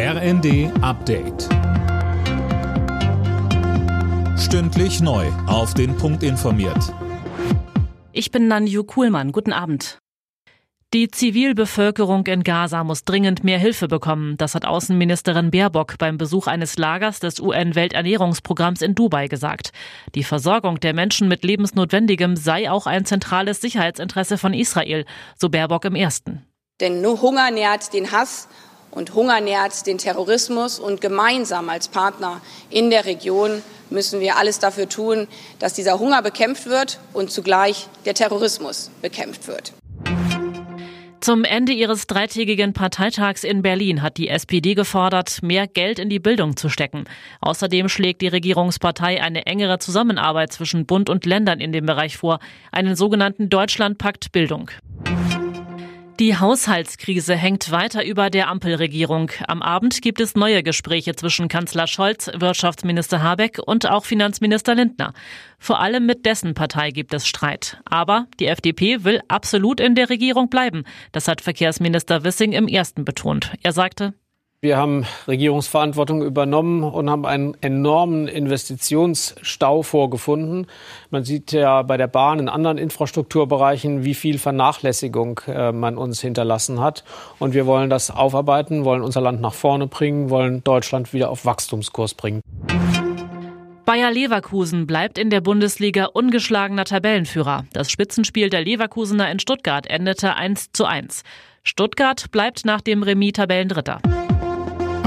RND Update. Stündlich neu. Auf den Punkt informiert. Ich bin Nanju Kuhlmann. Guten Abend. Die Zivilbevölkerung in Gaza muss dringend mehr Hilfe bekommen. Das hat Außenministerin Baerbock beim Besuch eines Lagers des UN-Welternährungsprogramms in Dubai gesagt. Die Versorgung der Menschen mit Lebensnotwendigem sei auch ein zentrales Sicherheitsinteresse von Israel, so Baerbock im ersten. Denn nur Hunger nährt den Hass und Hunger nährt den Terrorismus. Und gemeinsam als Partner in der Region müssen wir alles dafür tun, dass dieser Hunger bekämpft wird und zugleich der Terrorismus bekämpft wird. Zum Ende ihres dreitägigen Parteitags in Berlin hat die SPD gefordert, mehr Geld in die Bildung zu stecken. Außerdem schlägt die Regierungspartei eine engere Zusammenarbeit zwischen Bund und Ländern in dem Bereich vor, einen sogenannten Deutschlandpakt Bildung. Die Haushaltskrise hängt weiter über der Ampelregierung. Am Abend gibt es neue Gespräche zwischen Kanzler Scholz, Wirtschaftsminister Habeck und auch Finanzminister Lindner. Vor allem mit dessen Partei gibt es Streit. Aber die FDP will absolut in der Regierung bleiben. Das hat Verkehrsminister Wissing im ersten betont. Er sagte, wir haben Regierungsverantwortung übernommen und haben einen enormen Investitionsstau vorgefunden. Man sieht ja bei der Bahn in anderen Infrastrukturbereichen, wie viel Vernachlässigung äh, man uns hinterlassen hat. Und wir wollen das aufarbeiten, wollen unser Land nach vorne bringen, wollen Deutschland wieder auf Wachstumskurs bringen. Bayer Leverkusen bleibt in der Bundesliga ungeschlagener Tabellenführer. Das Spitzenspiel der Leverkusener in Stuttgart endete 1 zu 1. Stuttgart bleibt nach dem Remis Tabellendritter.